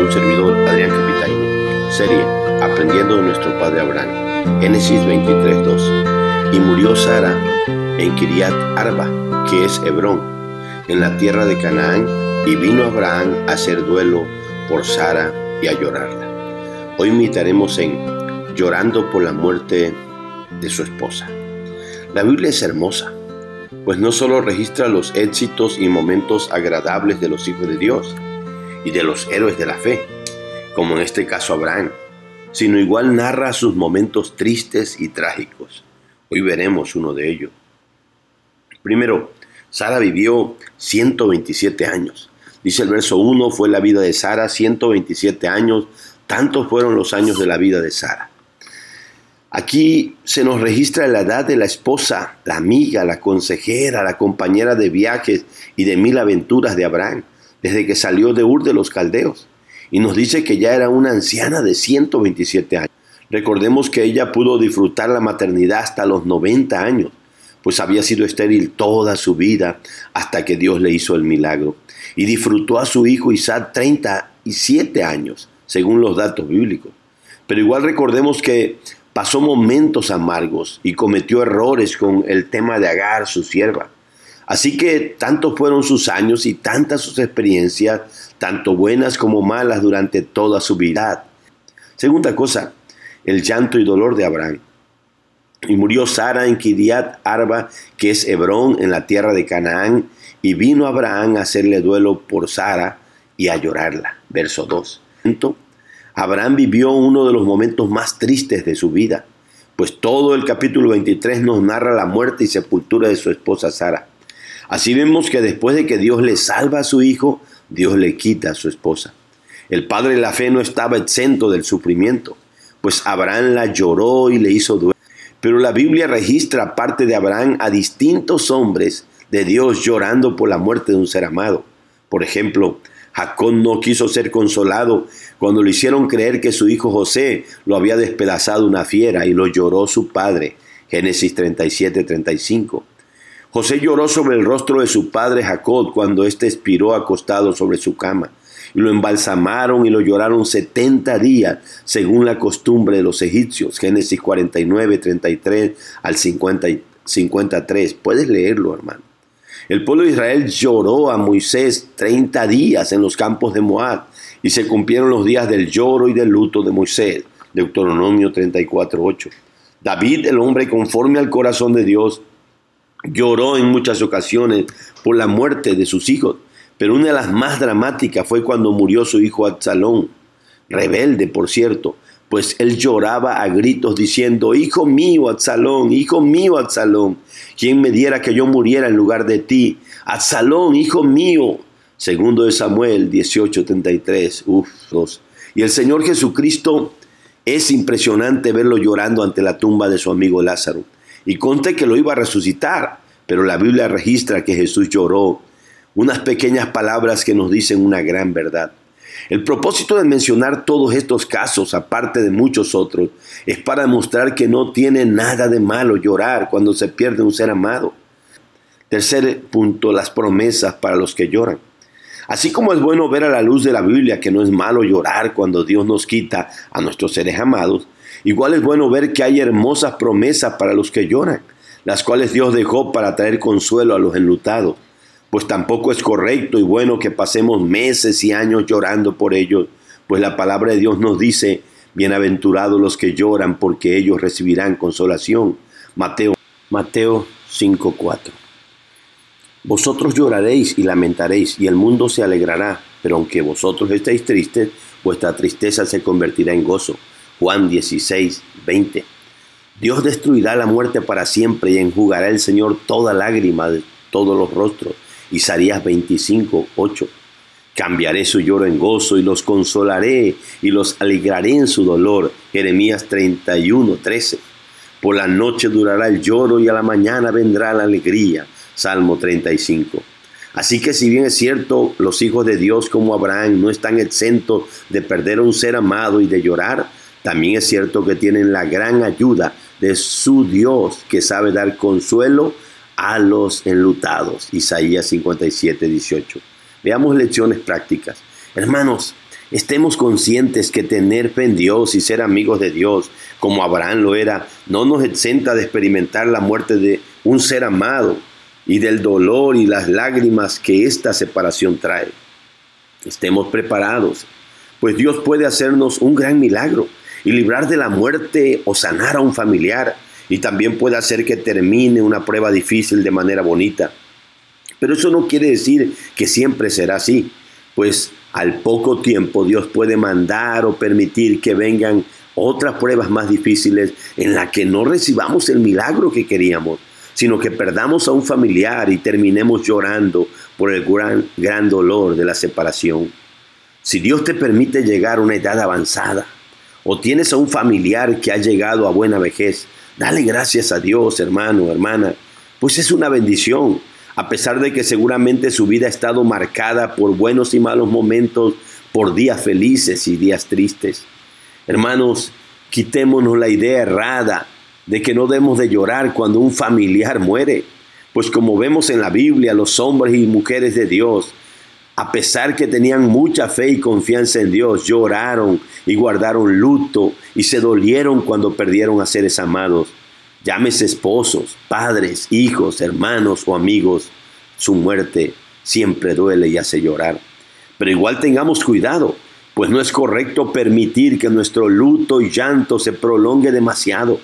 un servidor, Adrián Capitaine. Serie Aprendiendo de nuestro padre Abraham. Génesis 23:2. Y murió Sara en Kiriat Arba, que es Hebrón, en la tierra de Canaán, y vino Abraham a hacer duelo por Sara y a llorarla. Hoy meditaremos en llorando por la muerte de su esposa. La Biblia es hermosa, pues no solo registra los éxitos y momentos agradables de los hijos de Dios y de los héroes de la fe, como en este caso Abraham, sino igual narra sus momentos tristes y trágicos. Hoy veremos uno de ellos. Primero, Sara vivió 127 años. Dice el verso 1, fue la vida de Sara 127 años, tantos fueron los años de la vida de Sara. Aquí se nos registra la edad de la esposa, la amiga, la consejera, la compañera de viajes y de mil aventuras de Abraham, desde que salió de Ur de los Caldeos. Y nos dice que ya era una anciana de 127 años. Recordemos que ella pudo disfrutar la maternidad hasta los 90 años, pues había sido estéril toda su vida hasta que Dios le hizo el milagro. Y disfrutó a su hijo Isaac 37 años, según los datos bíblicos. Pero igual recordemos que pasó momentos amargos y cometió errores con el tema de Agar, su sierva. Así que tantos fueron sus años y tantas sus experiencias, tanto buenas como malas durante toda su vida. Segunda cosa, el llanto y dolor de Abraham. Y murió Sara en Kiriat Arba, que es Hebrón, en la tierra de Canaán, y vino Abraham a hacerle duelo por Sara y a llorarla. Verso 2. Abraham vivió uno de los momentos más tristes de su vida, pues todo el capítulo 23 nos narra la muerte y sepultura de su esposa Sara. Así vemos que después de que Dios le salva a su hijo, Dios le quita a su esposa. El padre de la fe no estaba exento del sufrimiento, pues Abraham la lloró y le hizo duelo. Pero la Biblia registra parte de Abraham a distintos hombres de Dios llorando por la muerte de un ser amado. Por ejemplo, Jacob no quiso ser consolado cuando le hicieron creer que su hijo José lo había despedazado una fiera y lo lloró su padre. Génesis 37, 35. José lloró sobre el rostro de su padre Jacob cuando éste expiró acostado sobre su cama. Y lo embalsamaron y lo lloraron 70 días, según la costumbre de los egipcios. Génesis 49, 33 al 50, 53. Puedes leerlo, hermano. El pueblo de Israel lloró a Moisés 30 días en los campos de Moab y se cumplieron los días del lloro y del luto de Moisés. Deuteronomio 34.8. David, el hombre conforme al corazón de Dios, lloró en muchas ocasiones por la muerte de sus hijos, pero una de las más dramáticas fue cuando murió su hijo Absalón, rebelde por cierto, pues él lloraba a gritos diciendo, Hijo mío, Absalón, hijo mío, Absalón, ¿quién me diera que yo muriera en lugar de ti? Absalón, hijo mío. Segundo de Samuel 18:33. Uf, Y el Señor Jesucristo es impresionante verlo llorando ante la tumba de su amigo Lázaro. Y conté que lo iba a resucitar, pero la Biblia registra que Jesús lloró. Unas pequeñas palabras que nos dicen una gran verdad. El propósito de mencionar todos estos casos, aparte de muchos otros, es para demostrar que no tiene nada de malo llorar cuando se pierde un ser amado. Tercer punto, las promesas para los que lloran. Así como es bueno ver a la luz de la Biblia que no es malo llorar cuando Dios nos quita a nuestros seres amados, igual es bueno ver que hay hermosas promesas para los que lloran, las cuales Dios dejó para traer consuelo a los enlutados pues tampoco es correcto y bueno que pasemos meses y años llorando por ellos, pues la palabra de Dios nos dice, bienaventurados los que lloran, porque ellos recibirán consolación. Mateo, Mateo 5:4. Vosotros lloraréis y lamentaréis, y el mundo se alegrará, pero aunque vosotros estéis tristes, vuestra tristeza se convertirá en gozo. Juan 16, 20. Dios destruirá la muerte para siempre y enjugará el Señor toda lágrima de todos los rostros Isaías 25, 8. Cambiaré su lloro en gozo y los consolaré y los alegraré en su dolor. Jeremías 31, 13. Por la noche durará el lloro y a la mañana vendrá la alegría. Salmo 35. Así que si bien es cierto, los hijos de Dios como Abraham no están exentos de perder a un ser amado y de llorar, también es cierto que tienen la gran ayuda de su Dios que sabe dar consuelo a los enlutados. Isaías 57, 18. Veamos lecciones prácticas. Hermanos, Estemos conscientes que tener fe en Dios y ser amigos de Dios, como Abraham lo era, no nos exenta de experimentar la muerte de un ser amado y del dolor y las lágrimas que esta separación trae. Estemos preparados, pues Dios puede hacernos un gran milagro y librar de la muerte o sanar a un familiar y también puede hacer que termine una prueba difícil de manera bonita. Pero eso no quiere decir que siempre será así, pues al poco tiempo Dios puede mandar o permitir que vengan otras pruebas más difíciles en las que no recibamos el milagro que queríamos, sino que perdamos a un familiar y terminemos llorando por el gran, gran dolor de la separación. Si Dios te permite llegar a una edad avanzada, o tienes a un familiar que ha llegado a buena vejez, dale gracias a Dios, hermano, hermana, pues es una bendición a pesar de que seguramente su vida ha estado marcada por buenos y malos momentos, por días felices y días tristes. Hermanos, quitémonos la idea errada de que no debemos de llorar cuando un familiar muere, pues como vemos en la Biblia, los hombres y mujeres de Dios, a pesar que tenían mucha fe y confianza en Dios, lloraron y guardaron luto y se dolieron cuando perdieron a seres amados. Llámese esposos, padres, hijos, hermanos o amigos, su muerte siempre duele y hace llorar. Pero igual tengamos cuidado, pues no es correcto permitir que nuestro luto y llanto se prolongue demasiado,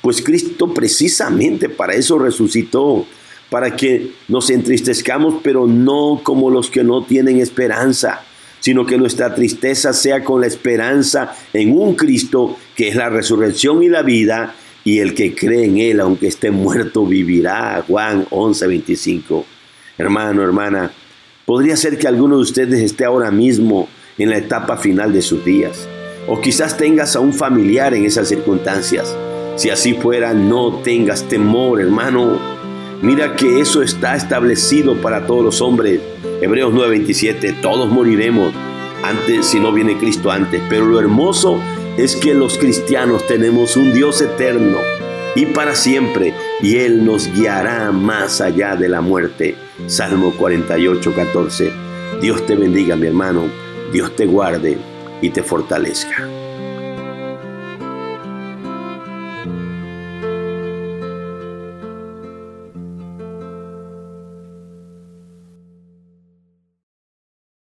pues Cristo precisamente para eso resucitó, para que nos entristezcamos, pero no como los que no tienen esperanza, sino que nuestra tristeza sea con la esperanza en un Cristo que es la resurrección y la vida, y el que cree en Él, aunque esté muerto, vivirá. Juan 11:25. Hermano, hermana, podría ser que alguno de ustedes esté ahora mismo en la etapa final de sus días. O quizás tengas a un familiar en esas circunstancias. Si así fuera, no tengas temor, hermano. Mira que eso está establecido para todos los hombres. Hebreos 9:27, todos moriremos antes si no viene Cristo antes. Pero lo hermoso es que los cristianos tenemos un Dios eterno y para siempre, y Él nos guiará más allá de la muerte. Salmo 48, 14. Dios te bendiga, mi hermano, Dios te guarde y te fortalezca.